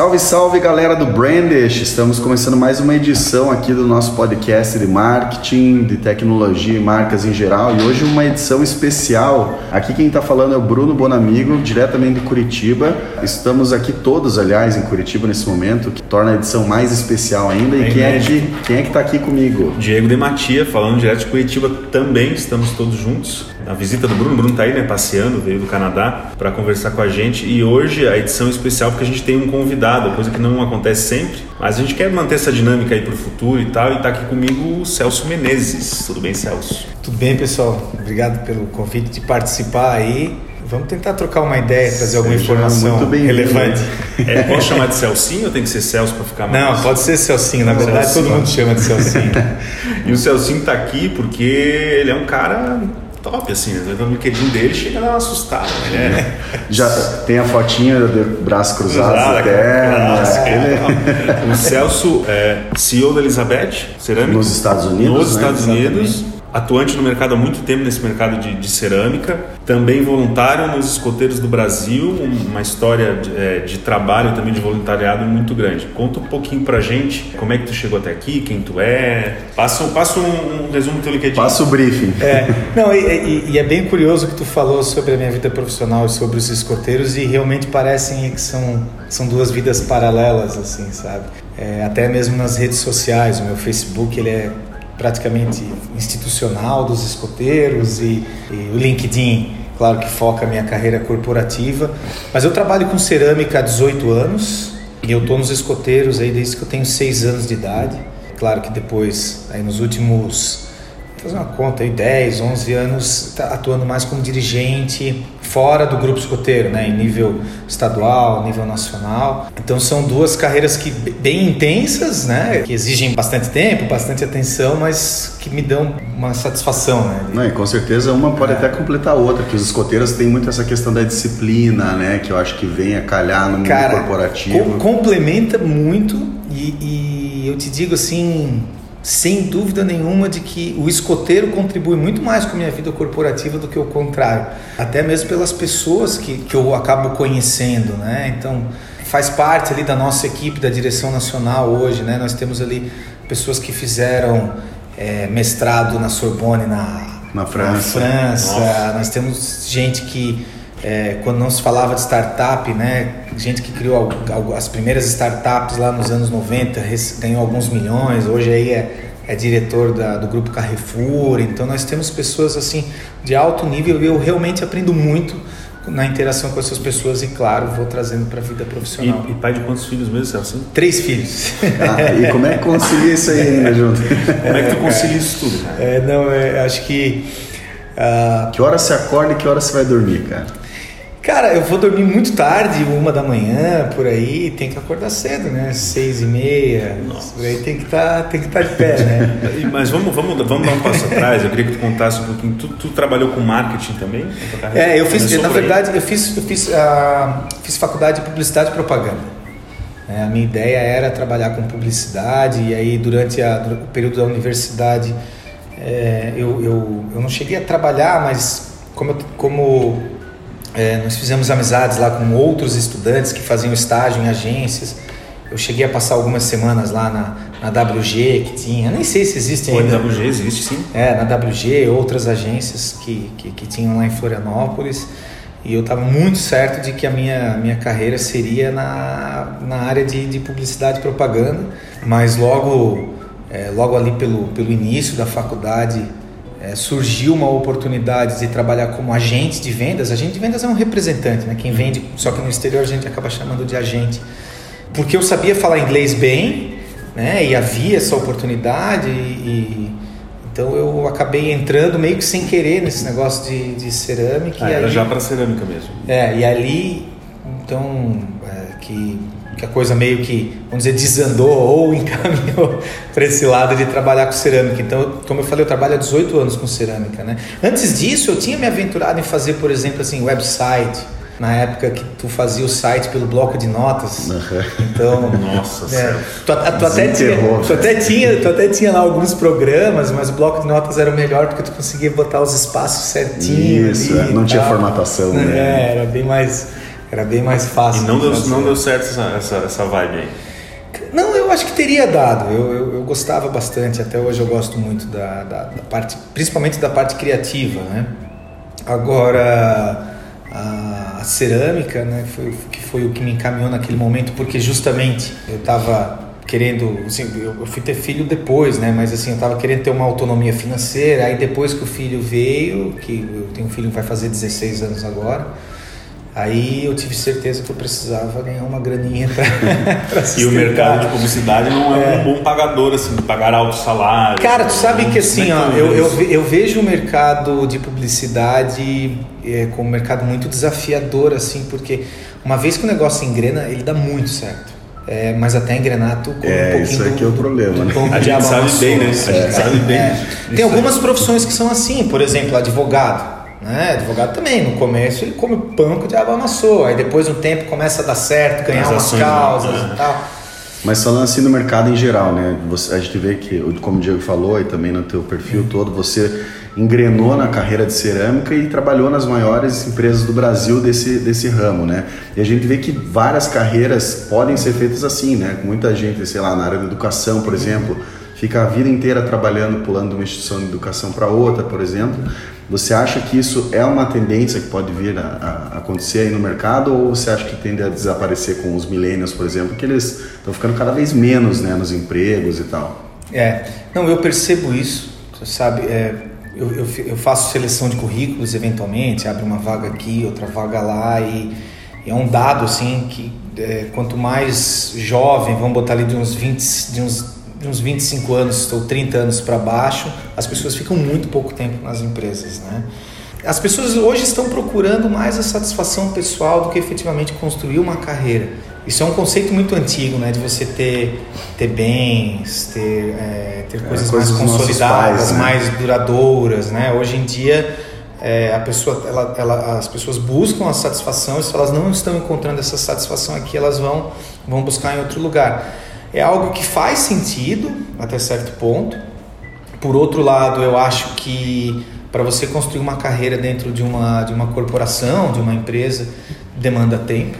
Salve, salve galera do Brandish! Estamos começando mais uma edição aqui do nosso podcast de marketing, de tecnologia e marcas em geral. E hoje uma edição especial. Aqui quem está falando é o Bruno Bonamigo, diretamente de Curitiba. Estamos aqui todos, aliás, em Curitiba nesse momento, que torna a edição mais especial ainda. E quem é, que, quem é que está aqui comigo? Diego de Matia, falando direto de Curitiba também. Estamos todos juntos. A visita do Bruno, o Bruno está aí, né, passeando, veio do Canadá para conversar com a gente. E hoje a edição é especial porque a gente tem um convidado coisa que não acontece sempre. Mas a gente quer manter essa dinâmica aí para o futuro e tal. E está aqui comigo o Celso Menezes. Tudo bem, Celso? Tudo bem, pessoal. Obrigado pelo convite de participar aí. Vamos tentar trocar uma ideia, trazer alguma informação relevante. É, posso chamar de Celcinho ou tem que ser Celso para ficar mais? Não, pode ser Celcinho. Na verdade, Celcinho. todo mundo chama de Celcinho. e o Celcinho está aqui porque ele é um cara top, assim, né? No LinkedIn dele chega a dar uma assustada, né? Já tem a fotinha do braço cruzado até. Né? O Celso é CEO da Elizabeth Cerâmica. Nos Estados Unidos. Nos né? Estados Unidos atuante no mercado há muito tempo nesse mercado de, de, cerâmica, também voluntário nos escoteiros do Brasil, uma história de, é, de, trabalho também de voluntariado muito grande. Conta um pouquinho pra gente como é que tu chegou até aqui, quem tu é. Passa, passa um, um resumo do teu LinkedIn. Passa o briefing. É, não, e, e, e, é bem curioso que tu falou sobre a minha vida profissional e sobre os escoteiros e realmente parecem que são, são duas vidas paralelas, assim, sabe? É, até mesmo nas redes sociais, o meu Facebook ele é praticamente institucional dos escoteiros e, e o LinkedIn, claro que foca a minha carreira corporativa. Mas eu trabalho com cerâmica há 18 anos e eu estou nos escoteiros aí desde que eu tenho 6 anos de idade. Claro que depois, aí nos últimos fazer uma conta aí, 10, 11 anos tá atuando mais como dirigente fora do grupo escoteiro, né, em nível estadual, nível nacional. Então são duas carreiras que bem intensas, né, que exigem bastante tempo, bastante atenção, mas que me dão uma satisfação, né. Não, e com certeza uma pode é. até completar a outra, que os escoteiros têm muito essa questão da disciplina, né, que eu acho que vem a calhar no mundo Cara, corporativo. complementa muito e, e eu te digo assim, sem dúvida nenhuma de que o escoteiro contribui muito mais com a minha vida corporativa do que o contrário. Até mesmo pelas pessoas que, que eu acabo conhecendo, né? Então, faz parte ali da nossa equipe da direção nacional hoje, né? Nós temos ali pessoas que fizeram é, mestrado na Sorbonne, na, na França. Na França. Nós temos gente que é, quando não se falava de startup, né? Gente que criou as primeiras startups lá nos anos 90, ganhou alguns milhões, hoje aí é, é diretor da, do grupo Carrefour. Então nós temos pessoas assim de alto nível e eu realmente aprendo muito na interação com essas pessoas e claro vou trazendo para a vida profissional. E, e, pai de quantos filhos mesmo, Celso? Três filhos. Ah, e como é que concilia isso aí ainda junto? Como é que tu concilia isso tudo? É, não, é, acho que uh... que hora você acorda e que hora você vai dormir, cara? Cara, eu vou dormir muito tarde, uma da manhã, por aí, tem que acordar cedo, né? Seis e meia, Nossa. por aí tem que tá, estar tá de pé, né? Mas vamos, vamos, vamos dar um passo atrás, eu queria que tu contasse um pouquinho. Tu, tu trabalhou com marketing também? É, eu fiz, na verdade, eu fiz, eu fiz, uh, fiz faculdade de publicidade e propaganda. É, a minha ideia era trabalhar com publicidade e aí durante a, o período da universidade é, eu, eu, eu não cheguei a trabalhar, mas como, como é, nós fizemos amizades lá com outros estudantes que faziam estágio em agências. Eu cheguei a passar algumas semanas lá na, na WG que tinha, nem sei se existe ainda. Na WG existe sim. É, na WG, outras agências que, que, que tinham lá em Florianópolis. E eu estava muito certo de que a minha, minha carreira seria na, na área de, de publicidade e propaganda. Mas logo, é, logo ali pelo, pelo início da faculdade, é, surgiu uma oportunidade de trabalhar como agente de vendas. Agente de vendas é um representante, né? Quem vende, só que no exterior a gente acaba chamando de agente. Porque eu sabia falar inglês bem, né? E havia essa oportunidade e, e então eu acabei entrando meio que sem querer nesse negócio de, de cerâmica. Ah, era ali, já para cerâmica mesmo. É, e ali, então, é, que que a coisa meio que, vamos dizer, desandou ou encaminhou para esse lado de trabalhar com cerâmica. Então, como eu falei, eu trabalho há 18 anos com cerâmica, né? Antes disso, eu tinha me aventurado em fazer, por exemplo, assim, website, na época que tu fazia o site pelo bloco de notas. Então, Nossa, é, tu, tu, até tinha, tu, até tinha, tu até tinha lá alguns programas, mas o bloco de notas era o melhor porque tu conseguia botar os espaços certinho. Isso, ali, é, não tinha formatação, né? É, era bem mais, era bem mais fácil. E não deu, não deu certo essa, essa, essa vibe aí. Não, eu acho que teria dado. Eu, eu, eu, gostava bastante, até hoje eu gosto muito da, da, da, parte, principalmente da parte criativa, né? Agora, a, cerâmica, né, foi, que foi o que me encaminhou naquele momento, porque justamente eu estava querendo, assim, eu, eu, fui ter filho depois, né? Mas assim, eu estava querendo ter uma autonomia financeira. Aí depois que o filho veio, que eu tenho um filho que vai fazer 16 anos agora Aí eu tive certeza que eu precisava ganhar uma graninha para E o mercado de publicidade não é, é, um bom pagador, assim, pagar alto salário. Cara, tu sabe que assim, ó, eu, eu, eu, vejo o mercado de publicidade é, como um mercado muito desafiador, assim, porque uma vez que o negócio engrena, ele dá muito certo. É, mas até engrenar tu com é, um pouquinho isso aqui do, é o problema, né? A gente sabe bem, né? A gente é. sabe bem. É. Tem algumas profissões que são assim, por exemplo, advogado. Né? Advogado também, no começo ele come pão que o diabo amassou, aí depois um tempo começa a dar certo, ganhar umas causas né? e tal. Mas falando assim no mercado em geral, né? Você, a gente vê que, como o Diego falou, e também no teu perfil todo, você engrenou na carreira de cerâmica e trabalhou nas maiores empresas do Brasil desse, desse ramo, né? E a gente vê que várias carreiras podem ser feitas assim, né? Muita gente, sei lá, na área da educação, por exemplo, fica a vida inteira trabalhando, pulando de uma instituição de educação para outra, por exemplo. Você acha que isso é uma tendência que pode vir a, a, acontecer aí no mercado ou você acha que tende a desaparecer com os millennials, por exemplo, que eles estão ficando cada vez menos né, nos empregos e tal? É, não, eu percebo isso, sabe, é, eu, eu, eu, faço seleção de currículos eventualmente, abre uma vaga aqui, outra vaga lá e, é um dado assim que é, quanto mais jovem, vamos botar ali de uns 20, de uns de uns 25 anos ou 30 anos para baixo, as pessoas ficam muito pouco tempo nas empresas, né? As pessoas hoje estão procurando mais a satisfação pessoal do que efetivamente construir uma carreira. Isso é um conceito muito antigo, né? De você ter, ter bens, ter, é, ter coisas, é, coisas mais consolidadas, pais, né? mais duradouras, né? Hoje em dia, é, a pessoa, ela, ela, as pessoas buscam a satisfação e se elas não estão encontrando essa satisfação aqui, elas vão, vão buscar em outro lugar é algo que faz sentido até certo ponto. Por outro lado, eu acho que para você construir uma carreira dentro de uma, de uma corporação, de uma empresa, demanda tempo.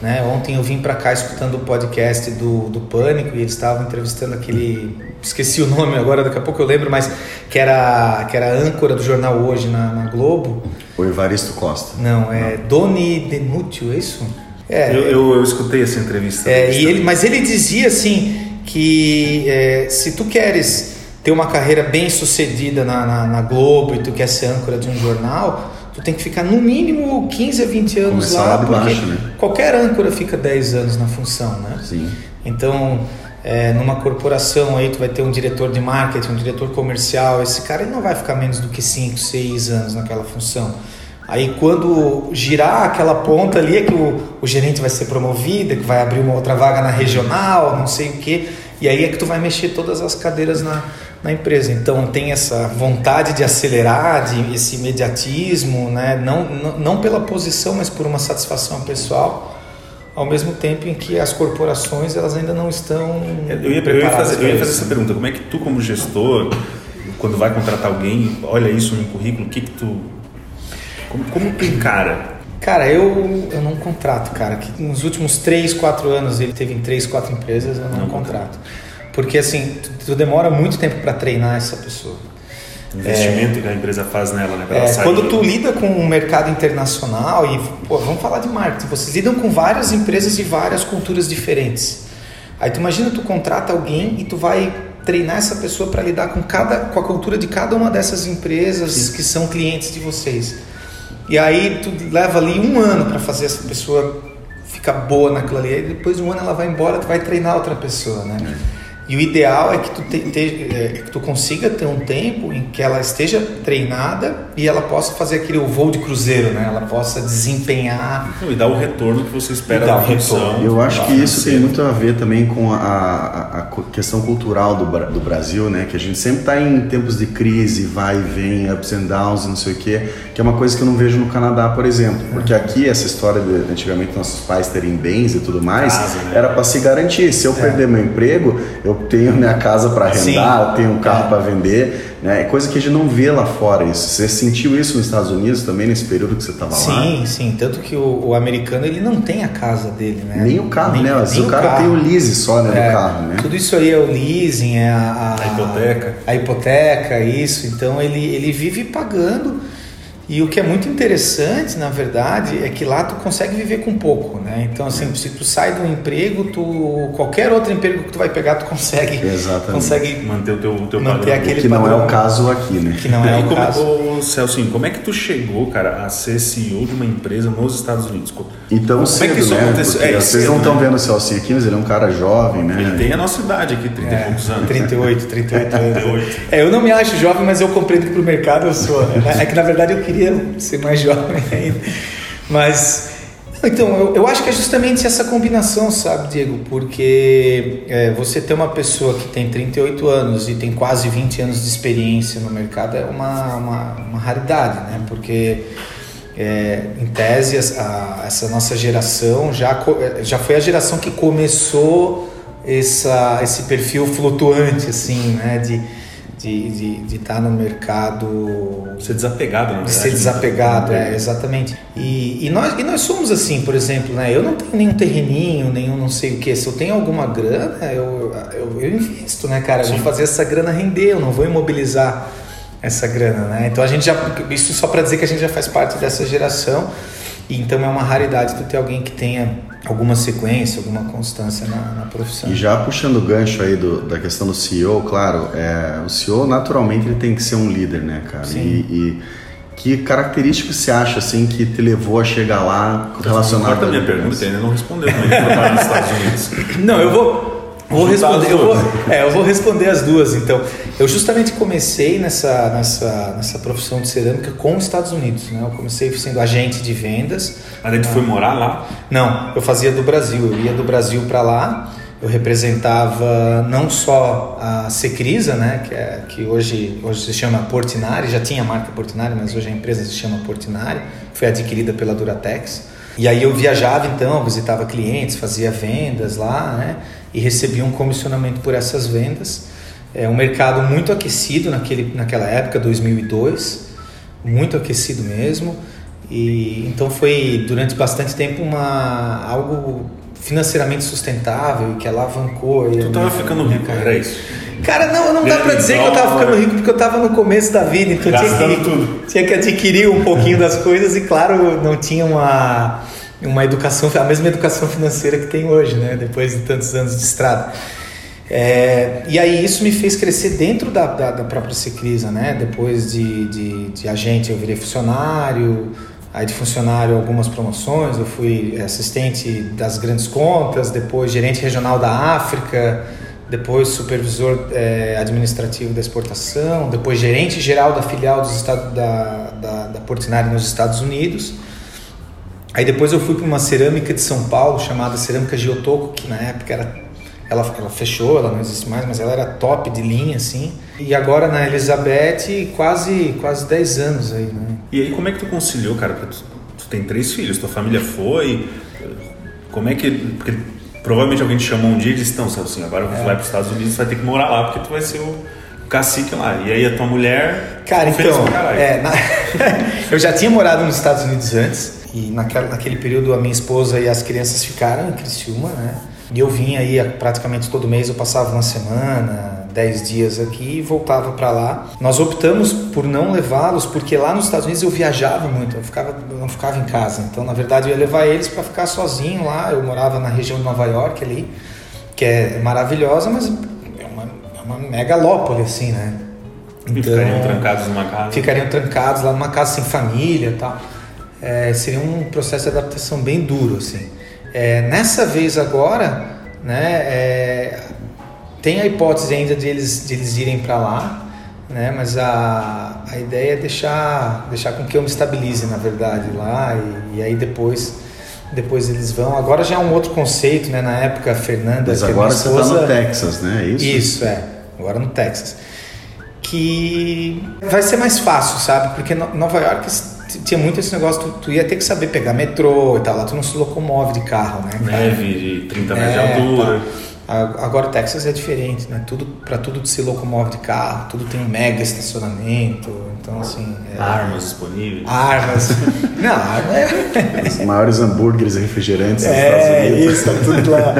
Né? Ontem eu vim para cá escutando o podcast do, do Pânico e eles estavam entrevistando aquele. Esqueci o nome agora, daqui a pouco eu lembro, mas que era, que era âncora do jornal Hoje na, na Globo. O Evaristo Costa. Não, é Não. Doni Denútil, é isso? É, eu, eu, eu, escutei essa entrevista. É, e ele, mas ele dizia assim que é, se tu queres ter uma carreira bem sucedida na, na, na, Globo e tu quer ser âncora de um jornal, tu tem que ficar no mínimo 15 a 20 anos Começar lá, lá porque baixo, né? qualquer âncora fica 10 anos na função, né? Sim. Então, é, numa corporação aí tu vai ter um diretor de marketing, um diretor comercial, esse cara ele não vai ficar menos do que 5, 6 anos naquela função. Aí quando girar aquela ponta ali é que o, o gerente vai ser promovido, é que vai abrir uma outra vaga na regional, não sei o quê. E aí é que tu vai mexer todas as cadeiras na, na empresa. Então tem essa vontade de acelerar, de esse imediatismo, né? não, não, não pela posição, mas por uma satisfação pessoal ao mesmo tempo em que as corporações elas ainda não estão eu ia, eu ia, fazer, eu ia fazer essa pergunta como é que tu como gestor quando vai contratar alguém olha isso no currículo o que que tu como, como tu encara? Cara, eu, eu não contrato, cara. Que nos últimos 3, 4 anos ele teve em 3, 4 empresas, eu não, não contrato. Porque assim, tu, tu demora muito tempo para treinar essa pessoa. O investimento é, que a empresa faz nela, né? É, quando tu lida com o um mercado internacional e, pô, vamos falar de marketing, vocês lidam com várias empresas de várias culturas diferentes. Aí tu imagina tu contrata alguém e tu vai treinar essa pessoa para lidar com cada com a cultura de cada uma dessas empresas Sim. que são clientes de vocês. E aí tu leva ali um ano para fazer essa pessoa ficar boa naquilo ali. Aí depois de um ano ela vai embora, tu vai treinar outra pessoa, né? É. E o ideal é que tu, te, te, é, que tu consiga ter um tempo em que ela esteja treinada e ela possa fazer aquele voo de cruzeiro, né? Ela possa desempenhar. E dar o retorno que você espera da função. Eu acho que isso tem muito a ver também com a, a, a questão cultural do, do Brasil, né? Que a gente sempre está em tempos de crise, vai e vem, ups and downs, não sei o quê, que é uma coisa que eu não vejo no Canadá, por exemplo. Porque aqui essa história de antigamente nossos pais terem bens e tudo mais, Casa, né? era para se garantir. Se eu é. perder meu emprego, eu tenho minha casa para arrendar, eu tenho um carro é. para vender, né? É coisa que a gente não vê lá fora isso. Você sentiu isso nos Estados Unidos também nesse período que você estava lá? Sim, sim. Tanto que o, o, americano ele não tem a casa dele, né? Nem o carro, nem, né? Nem o, o cara carro. tem o lease só, né? É, do carro, né? Tudo isso aí é o leasing, é a, a, a hipoteca, a hipoteca, isso. Então ele ele vive pagando e o que é muito interessante, na verdade, é que lá tu consegue viver com pouco, né? Então, assim, se tu sai do emprego, tu qualquer outro emprego que tu vai pegar, tu consegue, Exatamente. consegue manter o teu, teu manter padrão. aquele que não é o caso aqui, né? Que não é, o como, caso. Ô, Celso, como é que tu chegou, cara, a ser CEO de uma empresa nos Estados Unidos? Então, como cedo, é que isso né? aconteceu? É, vocês não estão né? vendo o Celso aqui, mas ele é um cara jovem, né? Ele tem a nossa idade aqui, 30 é, e poucos anos. 38, 38 anos. é, eu não me acho jovem, mas eu compreendo que pro mercado eu sou. Né? É que na verdade eu queria ser mais jovem ainda. Mas, então, eu, eu acho que é justamente essa combinação, sabe, Diego? Porque é, você ter uma pessoa que tem 38 anos e tem quase 20 anos de experiência no mercado é uma, uma, uma raridade, né? Porque. É, em tese, a, essa nossa geração já, já foi a geração que começou essa, esse perfil flutuante, assim, né? De, de estar tá no mercado. Ser desapegado, na verdade. Ser desapegado, é, exatamente. E, e, nós, e nós somos assim, por exemplo, né? Eu não tenho nenhum terreninho, nenhum não sei o que. Se eu tenho alguma grana, eu, eu, eu invisto, né, cara? Eu vou fazer essa grana render, eu não vou imobilizar essa grana, né? Então a gente já. Isso só para dizer que a gente já faz parte dessa geração. Então é uma raridade tu ter alguém que tenha alguma sequência, alguma constância na, na profissão. E já puxando o gancho aí do, da questão do CEO, claro, é, o CEO naturalmente ele tem que ser um líder, né, cara? Sim. E, e que características você acha assim que te levou a chegar lá relacionado a minha pergunta, ainda não respondeu, mas trabalhar nos Estados Unidos. Não, eu vou Vou responder, eu vou, é, eu vou responder as duas. Então, eu justamente comecei nessa, nessa, nessa profissão de cerâmica com os Estados Unidos. Né? Eu comecei sendo agente de vendas. Mas tu foi morar lá? Não, eu fazia do Brasil. Eu ia do Brasil para lá. Eu representava não só a Secrisa, né, que, é, que hoje, hoje se chama Portinari, já tinha a marca Portinari, mas hoje a empresa se chama Portinari, foi adquirida pela Duratex. E aí eu viajava então, visitava clientes, fazia vendas lá, né? E recebia um comissionamento por essas vendas. É um mercado muito aquecido naquele, naquela época, 2002, muito aquecido mesmo. E então foi durante bastante tempo uma algo financeiramente sustentável que alavancou. Tu tava ficando rico, era isso? Cara, não, não dá para dizer que eu tava ficando rico porque eu tava no começo da vida, então tinha que, tudo. tinha que adquirir um pouquinho das coisas e claro, não tinha uma uma educação, a mesma educação financeira que tem hoje, né? Depois de tantos anos de estrada. É, e aí isso me fez crescer dentro da, da, da própria Secrisa, né? Depois de, de, de, agente eu virei funcionário, aí de funcionário algumas promoções, eu fui assistente das grandes contas, depois gerente regional da África, depois supervisor é, administrativo da exportação, depois gerente geral da filial dos estados, da, da, da Portinari nos Estados Unidos. Aí depois eu fui para uma cerâmica de São Paulo chamada Cerâmica Giotoco, que na época era ela, ela fechou, ela não existe mais, mas ela era top de linha assim. E agora na Elizabeth quase quase 10 anos aí, né? E aí como é que tu conciliou, cara? Porque tu, tu tem três filhos, tua família foi, como é que porque provavelmente alguém te chamou um dia e disse, então, assim, agora é. vai para os Estados Unidos, você vai ter que morar lá porque tu vai ser o cacique lá. E aí a tua mulher. Cara, então. É, na... eu já tinha morado nos Estados Unidos antes. E naquela, naquele período a minha esposa e as crianças ficaram em Criciúma, né? E eu vinha aí praticamente todo mês, eu passava uma semana, dez dias aqui e voltava para lá. Nós optamos por não levá-los porque lá nos Estados Unidos eu viajava muito, eu, ficava, eu não ficava em casa. Então, na verdade, eu ia levar eles para ficar sozinho lá. Eu morava na região de Nova York ali, que é maravilhosa, mas é uma, é uma megalópole assim, né? Então, ficariam trancados numa casa? Ficariam trancados lá numa casa sem família e tal é, seria um processo de adaptação bem duro, assim. É, nessa vez agora, né, é, tem a hipótese ainda de eles, de eles irem para lá, né? Mas a, a ideia é deixar, deixar com que eu me estabilize, na verdade, lá e, e aí depois depois eles vão. Agora já é um outro conceito, né? Na época, a Fernanda. Mas agora você está no Texas, né? É isso? Isso, é. Agora no Texas. Que vai ser mais fácil, sabe? Porque Nova York tinha muito esse negócio, tu, tu, ia ter que saber pegar metrô e tal, lá tu não se locomove de carro, né? Cara? Neve de 30 metros é, de altura. Tá. Agora o Texas é diferente, né? Tudo para tudo se locomove de carro, tudo tem um mega estacionamento, então assim. É... Armas disponíveis. Armas. Não, arma é. Os maiores hambúrgueres e refrigerantes dos é, Estados Unidos. Isso, tá tudo lá.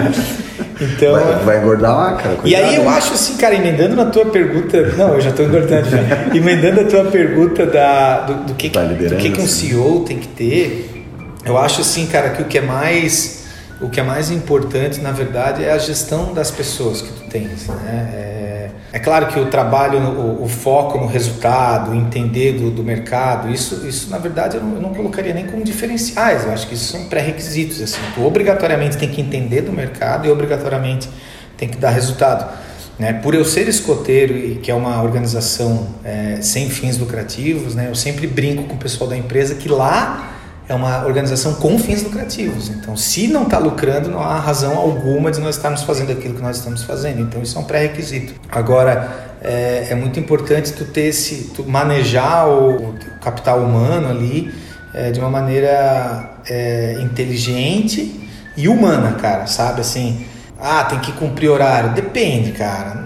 Então, vai, vai, engordar lá, cara. Cuidado, e aí eu acho assim, cara, emendando na tua pergunta. Não, eu já estou engordando já. emendando a tua pergunta da, do, do que, do que, que um CEO tem que ter, eu acho assim, cara, que o que é mais o que é mais importante, na verdade, é a gestão das pessoas que tu tens. Né? É, é claro que o trabalho, o, o, foco no resultado, entender do, do mercado, isso, isso na verdade eu não, eu não, colocaria nem como diferenciais. Eu acho que isso são pré-requisitos. Assim. Tu obrigatoriamente tem que entender do mercado e obrigatoriamente tem que dar resultado. Né? Por eu ser escoteiro e que é uma organização é, sem fins lucrativos, né? eu sempre brinco com o pessoal da empresa que lá é uma organização com fins lucrativos. Então, se não está lucrando, não há razão alguma de nós estarmos fazendo aquilo que nós estamos fazendo. Então, isso é um pré-requisito. Agora, é, é, muito importante tu ter esse, tu manejar o, o capital humano ali é, de uma maneira é, inteligente e humana, cara. Sabe assim? Ah, tem que cumprir horário. Depende, cara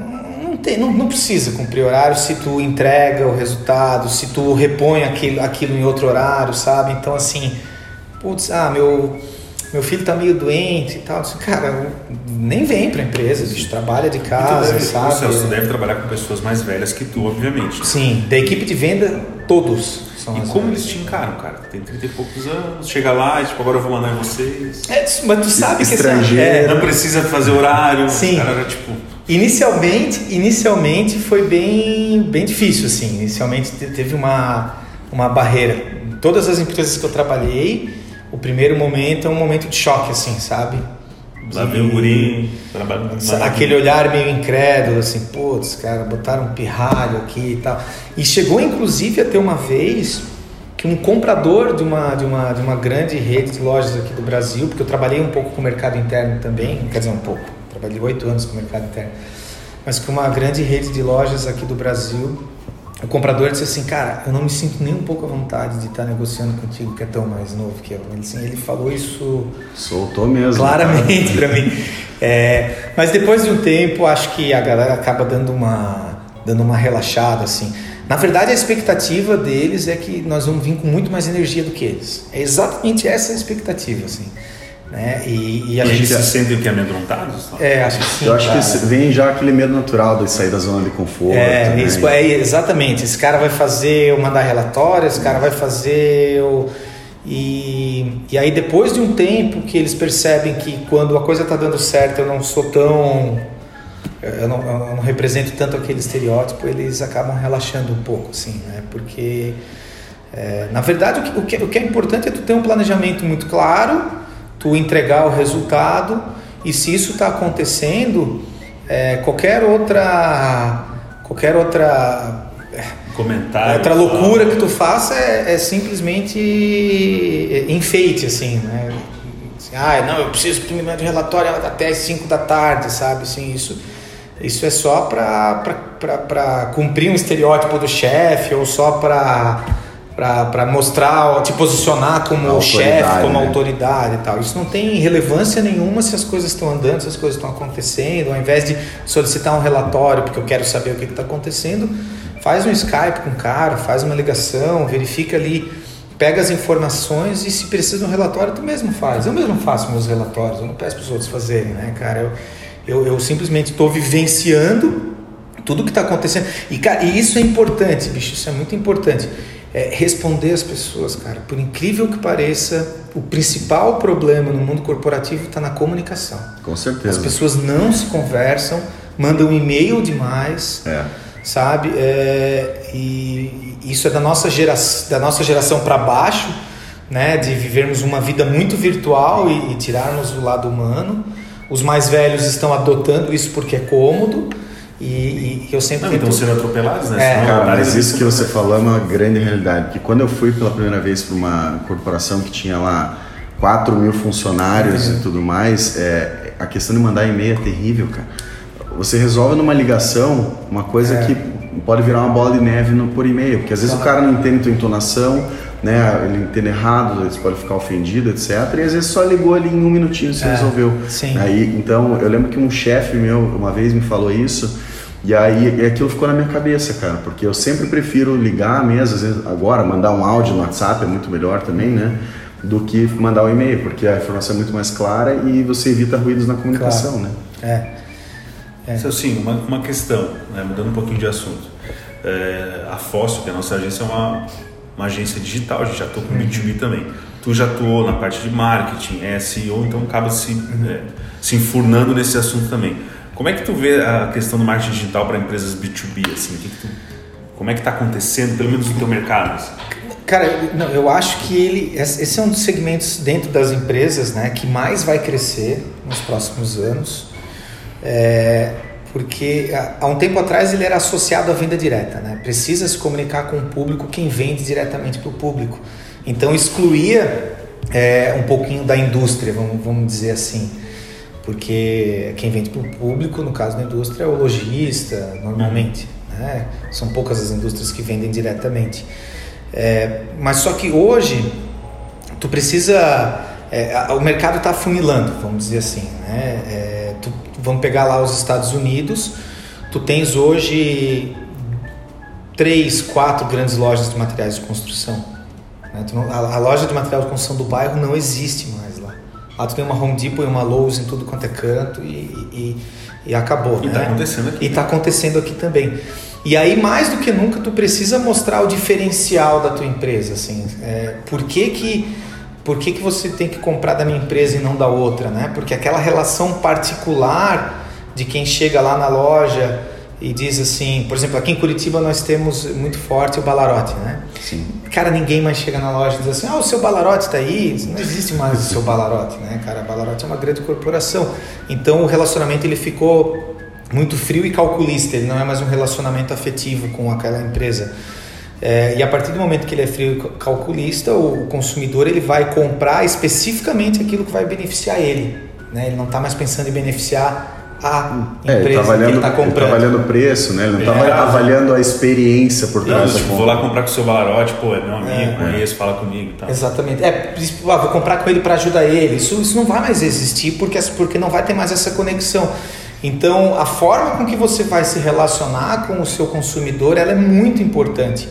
tem, não, não, precisa cumprir horário se tu entrega o resultado, se tu repõe aquilo, aquilo em outro horário, sabe? Então, assim, putz, ah, meu, meu filho tá meio doente e tal. Cara, nem vem pra empresa, bicho, trabalha de casa, deve, sabe? Celso, deve trabalhar com pessoas mais velhas que tu, obviamente. Sim, da equipe de venda, todos. e como velhas. eles te encaram, cara? Tem 30 e poucos anos, chega lá e tipo, agora eu vou mandar em vocês. É, mas tu sabe que estrangeiro. É, não precisa fazer horário. Sim. Os caras já, tipo Inicialmente, inicialmente foi bem, bem difícil, assim. Inicialmente teve uma, uma barreira. Em todas as empresas que eu trabalhei, o primeiro momento é um momento de choque, assim, sabe? Lá vem o guri, Aquele olhar meio incrédulo, assim, putz, cara, botaram um pirralho aqui e tal. E chegou, inclusive, a ter uma vez que um comprador de uma, de uma, de uma grande rede de lojas aqui do Brasil, porque eu trabalhei um pouco com o mercado interno também, quer dizer, um pouco trabalhei oito anos com o mercado interno, mas com uma grande rede de lojas aqui do Brasil, o comprador disse assim, cara, eu não me sinto nem um pouco à vontade de estar negociando contigo que é tão mais novo que eu. Ele, assim, ele falou isso... Soltou mesmo. Claramente para mim. É, mas depois de um tempo, acho que a galera acaba dando uma, dando uma relaxada, assim. Na verdade, a expectativa deles é que nós vamos vir com muito mais energia do que eles. É exatamente essa a expectativa, assim. Né? E, e a, a, gente, se sente o que amedrontados? É, acho que sim. Eu acho cara. que vem já aquele medo natural de sair da zona de conforto. É, né? isso, é exatamente. Esse cara vai fazer o mandar relatório, esse cara vai fazer o. E, e aí depois de um tempo que eles percebem que quando a coisa está dando certo eu não sou tão eu não, eu não, represento tanto aquele estereótipo eles acabam relaxando um pouco assim né porque é, na verdade o que, o que, o que é importante é tu ter um planejamento muito claro tu entregar o resultado e se isso está acontecendo, é, qualquer outra qualquer outra comentário outra loucura que tu faça é, é simplesmente enfeite assim, né? Assim, ah, não, eu preciso que tu me mande um relatório até as 5 da tarde, sabe? Assim, isso isso é só para cumprir um estereótipo do chefe ou só para para mostrar, te posicionar como chefe, como né? autoridade e tal. Isso não tem relevância nenhuma se as coisas estão andando, se as coisas estão acontecendo. Ao invés de solicitar um relatório porque eu quero saber o que está acontecendo, faz um Skype com o cara, faz uma ligação, verifica ali, pega as informações e se precisa de um relatório, tu mesmo faz. Eu mesmo faço meus relatórios, eu não peço para os outros fazerem, né, cara? Eu, eu, eu simplesmente estou vivenciando tudo que está acontecendo. E, cara, e isso é importante, bicho, isso é muito importante é, responder as pessoas, cara. Por incrível que pareça, o principal problema no mundo corporativo está na comunicação. Com certeza. As pessoas não se conversam, mandam e-mail demais, é. sabe? É, e isso é da nossa, gera, da nossa geração para baixo, né? De vivermos uma vida muito virtual e, e tirarmos o lado humano. Os mais velhos estão adotando isso porque é cômodo. E, e eu sempre não, tento... então sendo atropelados, né? É. Cara, mas isso que você falou é uma grande realidade. Porque quando eu fui pela primeira vez para uma corporação que tinha lá 4 mil funcionários Uhum. e tudo mais, é, a questão de mandar e-mail é terrível, cara. Você resolve numa ligação uma coisa É. que pode virar uma bola de neve no, por e-mail. Porque às vezes o Claro. cara não entende tua entonação, né? Ele entende errado, ele pode ficar ofendido, etc. E às vezes só ligou ali em um minutinho se É, resolveu. sim. Aí, então, eu lembro que um chefe meu uma vez me falou isso. E aí e aquilo ficou na minha cabeça, cara, porque eu sempre prefiro ligar mesmo, às vezes agora mandar um áudio no WhatsApp é muito melhor também, né? Do que mandar um e-mail, porque a informação é muito mais clara e você evita ruídos na comunicação, Claro. né? É. Então, assim, uma, uma questão, né, mudando um pouquinho de assunto. É, a Fóssil, que é a nossa agência, é uma, uma agência digital, a gente já atua com B2B também. Tu já atuou na parte de marketing, é SEO, então acaba se, é, se enfurnando nesse assunto também. Como é que tu vê a questão do marketing digital para empresas B2B? Assim? Que que tu- como é que está acontecendo, pelo menos no teu mercado? assim? Cara, não, eu acho que ele, esse é um dos segmentos dentro das empresas, né, que mais vai crescer nos próximos anos, é, porque há um tempo atrás ele era associado à venda direta, né? Precisa se comunicar com o público quem vende diretamente para o público. Então excluía é, um pouquinho da indústria, vamos, vamos dizer assim, porque quem vende para o público, no caso da indústria, é o lojista, normalmente. Né? São poucas as indústrias que vendem diretamente. É, mas só que hoje tu precisa é, o mercado está funilando vamos dizer assim né É, tu- vamos pegar lá os Estados Unidos tu tens hoje três quatro grandes lojas de materiais de construção né? Não- a, a loja de material de construção do bairro não existe mais lá lá tu tem uma Home Depot e uma Lowe's em tudo quanto é canto e, e, e acabou E né? está acontecendo aqui. E está acontecendo aqui também. E aí, mais do que nunca, tu precisa mostrar o diferencial da tua empresa, assim. É, por que que, por que que você tem que comprar da minha empresa e não da outra, né? Porque aquela relação particular de quem chega lá na loja e diz assim... Por exemplo, aqui em Curitiba nós temos muito forte o Balarote, né? Sim. Cara, ninguém mais chega na loja e diz assim, ah, o seu Balarote está aí. Não existe mais o seu Balarote, né, cara? A Balarote é uma grande corporação. Então o relacionamento ele ficou muito frio e calculista. Ele não é mais um relacionamento afetivo com aquela empresa. É, e a partir do momento que ele é frio e calculista, o consumidor ele vai comprar especificamente aquilo que vai beneficiar ele. Né? Ele não está mais pensando em beneficiar a É, ele empresa tá que ele avaliando, está ele tá comprando. avaliando o preço, né? Ele não tá É. avaliando a experiência por trás Não, da tipo, compra. vou lá comprar com o seu Balarote, pô, é meu amigo, É. conheço, fala comigo e tal. Exatamente. É, ah, vou comprar com ele para ajudar ele. Isso, isso não vai mais existir porque, porque não vai ter mais essa conexão. Então, a forma com que você vai se relacionar com o seu consumidor, ela é muito importante.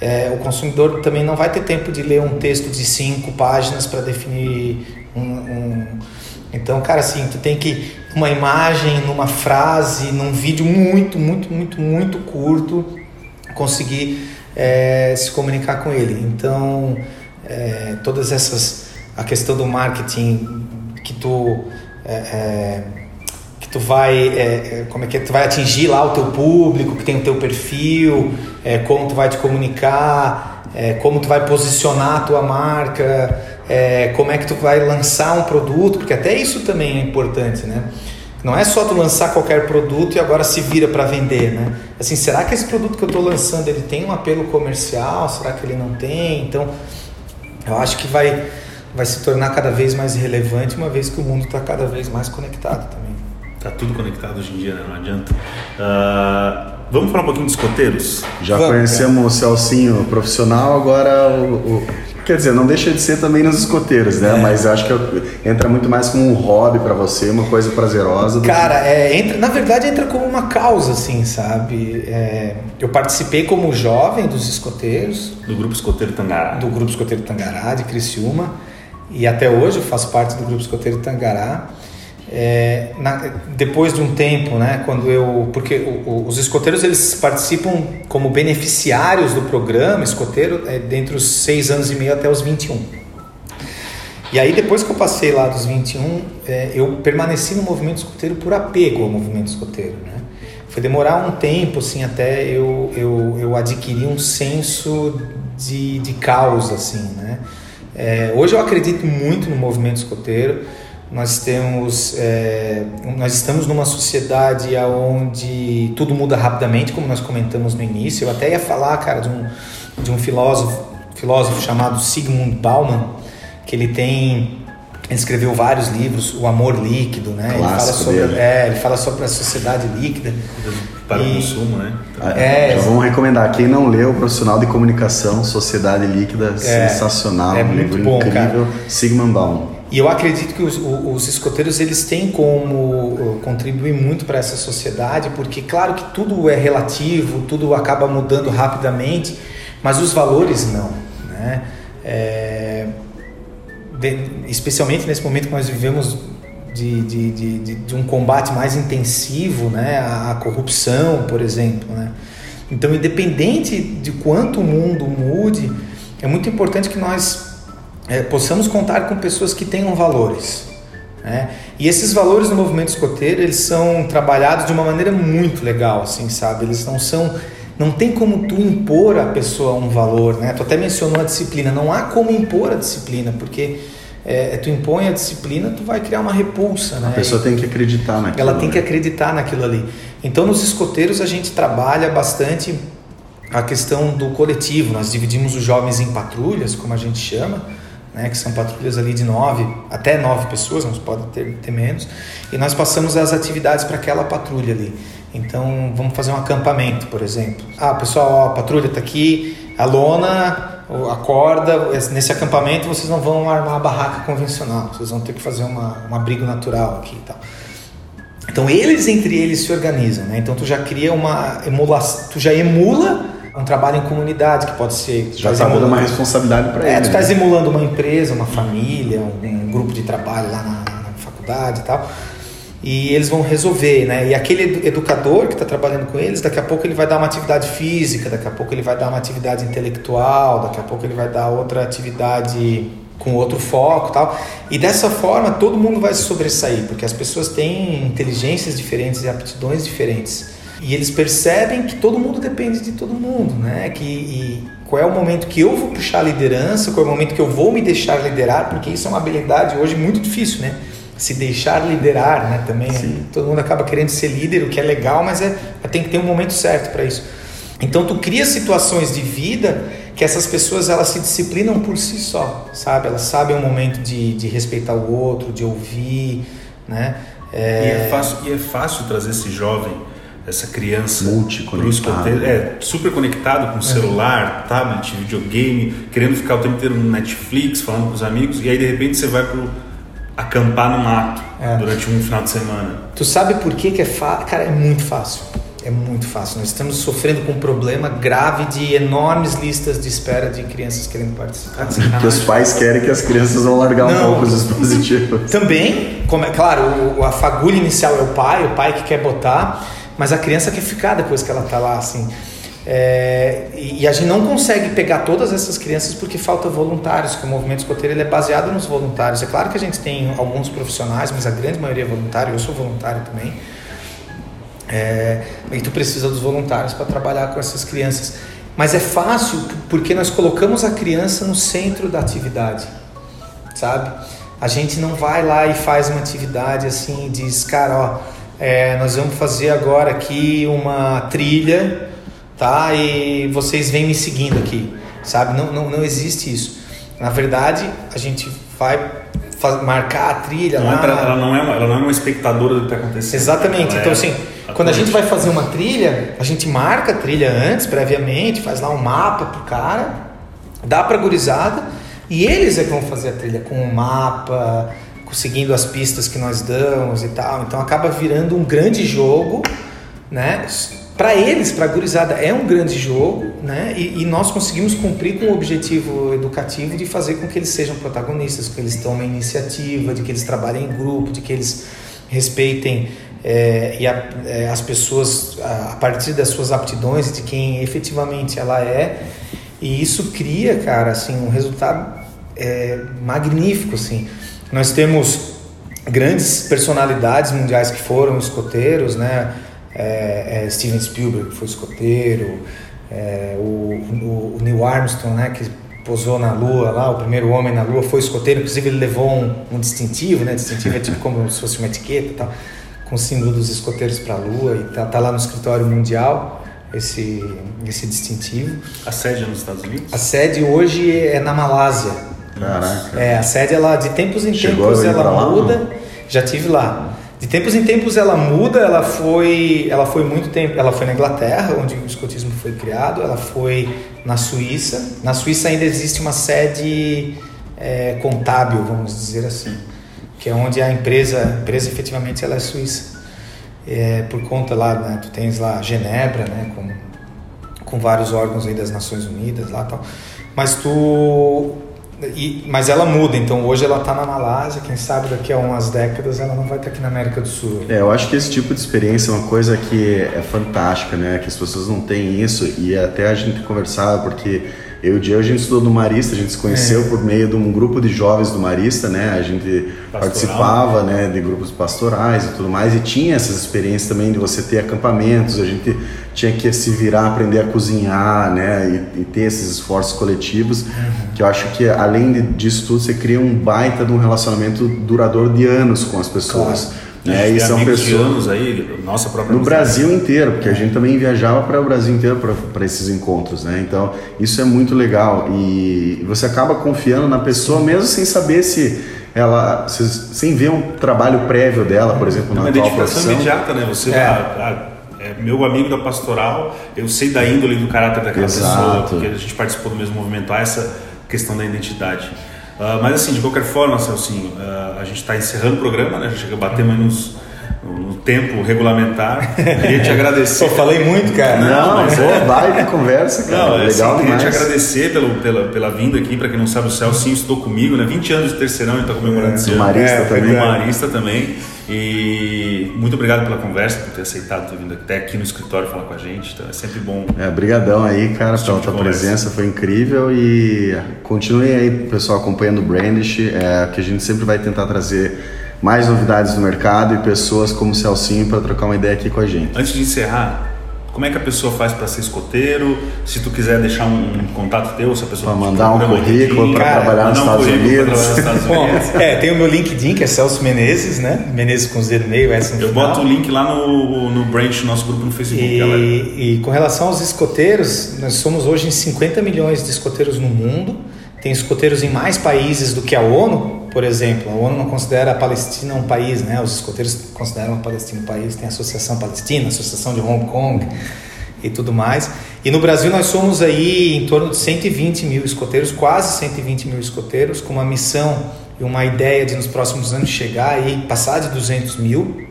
É, o consumidor também não vai ter tempo de ler um texto de cinco páginas para definir um, um- Então, cara, assim, tu tem que uma imagem, numa frase, num vídeo muito, muito, muito, muito curto, conseguir é, se comunicar com ele. Então, é, todas essas a questão do marketing que tu é, é, que tu vai é, é, como é que tu vai atingir lá o teu público que tem o teu perfil como tu vai te comunicar como tu vai posicionar a tua marca é, como é que tu vai lançar um produto porque até isso também é importante né não é só tu lançar qualquer produto e agora se vira para vender, né? Assim, será que esse produto que eu estou lançando ele tem um apelo comercial? Será que ele não tem? Então, eu acho que vai vai se tornar cada vez mais relevante, uma vez que o mundo está cada vez mais conectado também. Tá tudo conectado hoje em dia, né? Não adianta. Ah, vamos falar um pouquinho dos escoteiros? Já Vamos, conhecemos o Celcinho profissional, agora o, o- Quer dizer, não deixa de ser também nos escoteiros, né? É. Mas acho que entra muito mais como um hobby pra você, uma coisa prazerosa. do que- Cara, é, entra, na verdade entra como uma causa, assim, sabe? É, eu participei como jovem dos escoteiros, Do grupo Escoteiro Tangará. do Grupo Escoteiro Tangará, de Criciúma, e até hoje eu faço parte do Grupo Escoteiro Tangará. É, na- depois de um tempo, né, quando eu, porque o- o- os escoteiros eles participam como beneficiários do programa escoteiro é, dentre os seis anos e meio até os 21. E aí depois que eu passei lá dos 21, é, eu permaneci no movimento escoteiro por apego ao movimento escoteiro, né? Foi demorar um tempo, assim, até eu, eu, eu adquirir um senso de, de causa, assim, né? É, hoje eu acredito muito no movimento escoteiro, nós temos é, nós estamos numa sociedade onde tudo muda rapidamente como nós comentamos no início eu até ia falar cara de um de um filósofo filósofo chamado Sigmund Bauman que ele tem ele escreveu vários livros o amor líquido né ele fala sobre dele. é, ele fala sobre a sociedade líquida Para o E- consumo, né? É, Já vamos recomendar. Quem não leu, Profissional de Comunicação, Sociedade Líquida, É, sensacional. é um muito livro bom, incrível. Sigmund Baum. E eu acredito que os, os escoteiros eles têm como uh, contribuir muito para essa sociedade, porque claro que tudo é relativo, tudo acaba mudando rapidamente, mas os valores não, né? É, de- especialmente nesse momento que nós vivemos de, de, de, de- um combate mais intensivo, né? A corrupção, por exemplo, né? Então, independente de quanto o mundo mude, é muito importante que nós é, possamos contar com pessoas que tenham valores. Né? E esses valores no movimento escoteiro eles são trabalhados de uma maneira muito legal, assim, sabe? Eles não são, não tem como tu impor à pessoa um valor, né? Tu até mencionou a disciplina, não há como impor a disciplina, porque é, tu impõe a disciplina, tu vai criar uma repulsa, né? A pessoa tem que acreditar naquilo. Ela tem que né? acreditar naquilo ali. Então, nos escoteiros, a gente trabalha bastante a questão do coletivo. Nós dividimos os jovens em patrulhas, como a gente chama, né, que são patrulhas ali de nove, até nove pessoas, mas pode ter, ter menos. E nós passamos as atividades para aquela patrulha ali. Então, vamos fazer um acampamento, por exemplo. Ah, pessoal, ó, a patrulha está aqui, a lona, a corda. Nesse acampamento, vocês não vão armar a barraca convencional. Vocês vão ter que fazer uma, um abrigo natural aqui e tal. Então eles entre eles se organizam, né? Então tu já cria uma emulação, tu já emula um trabalho em comunidade que pode ser Já está dando uma responsabilidade para é, ele. tu né? estás emulando uma empresa, uma família, um, um grupo de trabalho lá na, na faculdade e tal. E eles vão resolver, né? E aquele edu- educador que está trabalhando com eles, daqui a pouco ele vai dar uma atividade física, daqui a pouco ele vai dar uma atividade intelectual, daqui a pouco ele vai dar outra atividade com outro foco e tal. E dessa forma todo mundo vai se sobressair, porque as pessoas têm inteligências diferentes e aptidões diferentes. E eles percebem que todo mundo depende de todo mundo, né? Que e qual é o momento que eu vou puxar a liderança, qual é o momento que eu vou me deixar liderar, porque isso é uma habilidade hoje muito difícil, né? Se deixar liderar, né? Também todo mundo acaba querendo ser líder, o que é legal, mas é tem que ter um momento certo para isso. Então tu cria situações de vida que essas pessoas elas se disciplinam por si só, sabe? Elas sabem o momento de, de respeitar o outro, de ouvir, né? E, é fácil, e é fácil trazer esse jovem, essa criança, escoteiro. É, super conectado com celular, tablet, videogame, querendo ficar o tempo inteiro no Netflix, falando com os amigos, e aí de repente você vai pro acampar no mato É. durante um final de semana. Tu sabe por que, que é fácil? Cara, é muito fácil. É muito fácil. Nós estamos sofrendo com um problema grave de enormes listas de espera de crianças querendo participar. Que os pais querem que as crianças vão largar um Não. pouco os dispositivos. Também, como é, claro, o- a fagulha inicial é o pai, o pai que quer botar, mas a criança quer ficar depois que ela tá lá, assim. É, e, e a gente não consegue pegar todas essas crianças porque falta voluntários, que o movimento escoteiro ele é baseado nos voluntários. É claro que a gente tem alguns profissionais, mas a grande maioria é voluntário, eu sou voluntário também. É, e tu precisa dos voluntários para trabalhar com essas crianças. Mas é fácil porque nós colocamos a criança no centro da atividade, sabe? A gente não vai lá e faz uma atividade assim e diz, cara, ó, é, nós vamos fazer agora aqui uma trilha, tá? E vocês vêm me seguindo aqui, sabe? Não, não, não existe isso. Na verdade, a gente vai marcar a trilha Não lá. é pra- ela, não é uma, ela não é uma espectadora do que está acontecendo. Exatamente. Ela Então, é assim, quando a gente vai fazer uma trilha, a gente marca a trilha antes, previamente, faz lá um mapa pro cara, dá pra gurizada, e eles é que vão fazer a trilha com um mapa, seguindo as pistas que nós damos e tal. Então acaba virando um grande jogo, né? Para eles, para a gurizada, é um grande jogo, né? E, e nós conseguimos cumprir com o objetivo educativo de fazer com que eles sejam protagonistas, que eles tomem iniciativa, de que eles trabalhem em grupo, de que eles respeitem é, e a, é, as pessoas a, a partir das suas aptidões de quem efetivamente ela é. E isso cria, cara, assim, um resultado é, magnífico, assim. Nós temos grandes personalidades mundiais que foram escoteiros, né? É, é, Steven Spielberg foi escoteiro, é, o, o, o Neil Armstrong, né? Que posou na Lua lá, o primeiro homem na Lua foi escoteiro, inclusive ele levou um, um distintivo, né? Distintivo é tipo como se fosse uma etiqueta e tal, com o símbolo dos escoteiros para a Lua e tá, tá lá no escritório mundial esse, esse distintivo. A sede é nos Estados Unidos? A sede hoje é na Malásia. Caraca. É, a sede ela de tempos em Chegou tempos ela lá, muda. não? Já tive lá. De tempos em tempos ela muda, ela foi, ela foi muito tempo, ela foi na Inglaterra, onde o escotismo foi criado, ela foi na Suíça. Na Suíça ainda existe uma sede é, contábil, vamos dizer assim, que é onde a empresa, a empresa efetivamente ela é suíça. É, por conta lá, né, tu tens lá Genebra, né, com, com vários órgãos aí das Nações Unidas lá tal. Mas tu e, mas ela muda, então hoje ela está na Malásia, quem sabe daqui a umas décadas ela não vai estar aqui na América do Sul. É, eu acho que esse tipo de experiência é uma coisa que é fantástica, né? Que as pessoas não têm isso e até a gente conversava porque eu e o Diego a gente estudou no Marista, a gente se conheceu É. por meio de um grupo de jovens do Marista, né? A gente Pastoral. participava, né, de grupos pastorais e tudo mais e tinha essas experiências também de você ter acampamentos, a gente tinha que se virar, aprender a cozinhar, né, e, e ter esses esforços coletivos, que eu acho que além disso tudo você cria um baita de um relacionamento duradouro de anos com as pessoas. Né? E E são pessoas aí, nossa própria no. Brasil inteiro, porque a gente também viajava para o Brasil inteiro para esses encontros, né? Então isso é muito legal e você acaba confiando na pessoa mesmo sem saber se ela, se- sem ver um trabalho prévio dela, por exemplo, É na uma identificação imediata, né? Você É. ah, é meu amigo da pastoral, eu sei da índole do caráter daquela Exato. pessoa, porque a gente participou do mesmo movimento, há essa questão da identidade. Ah, mas assim, de qualquer forma, Celcinho, ah, a gente está encerrando o programa, né? Já chega a bater mais nos, no, tempo regulamentar. Queria te agradecer. Só falei muito, cara. Não, mas pô, é- baita conversa, cara. Não, é legal assim, queria te agradecer pelo, pela, pela vinda aqui. Para quem não sabe, o Celcinho estudou comigo, né? 20 anos de terceirão, ele está comemorando esse Do ano. Marista é, também. Marista também. E muito obrigado pela conversa, por ter aceitado ter vindo até aqui no escritório falar com a gente. Então é sempre bom. É, brigadão aí, cara, Esse pela tipo tua presença, foi incrível e continuem aí, pessoal, acompanhando o Brandish, é, que a gente sempre vai tentar trazer mais novidades no mercado e pessoas como o Celcinho para trocar uma ideia aqui com a gente. Antes de encerrar, como é que a pessoa faz para ser escoteiro? Se tu quiser deixar um, um contato teu, se a pessoa Pra mandar um currículo cara, trabalhar nos um Estados Unidos. trabalhar nos Estados Bom, Unidos. é, tem o meu LinkedIn, que é Celso Menezes, né? Menezes com Z no meio, S no Eu final. boto o link lá no, no branch, nosso grupo no Facebook, galera. E, e com relação aos escoteiros, nós somos hoje em 50 milhões de escoteiros no mundo. Tem escoteiros em mais países do que a ONU, por exemplo. A ONU não considera a Palestina um país, né? Os escoteiros consideram a Palestina um país. Tem a Associação Palestina, a Associação de Hong Kong e tudo mais. E no Brasil nós somos aí em torno de 120 mil escoteiros, quase 120 mil escoteiros, com uma missão e uma ideia de nos próximos anos chegar aí, passar de 200 mil.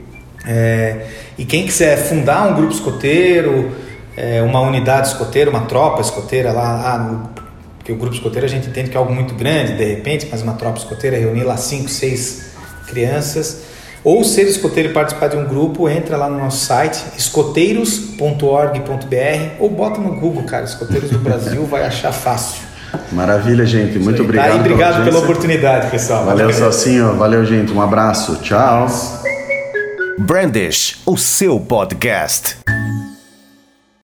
É, e quem quiser fundar um grupo escoteiro, é, uma unidade escoteira, uma tropa escoteira lá, ah, porque o grupo escoteiro a gente entende que é algo muito grande, de repente, mas uma tropa escoteira reunir lá cinco, seis crianças, ou ser escoteiro e participar de um grupo, entra lá no nosso site, escoteiros.org.br ou bota no Google, cara, escoteiros do Brasil, vai achar fácil. Maravilha, gente. Muito Tá? obrigado. E obrigado pela audiência. oportunidade, pessoal. Valeu, Celcinho. Valeu, gente. Um abraço. Tchau. Brandish, o seu podcast.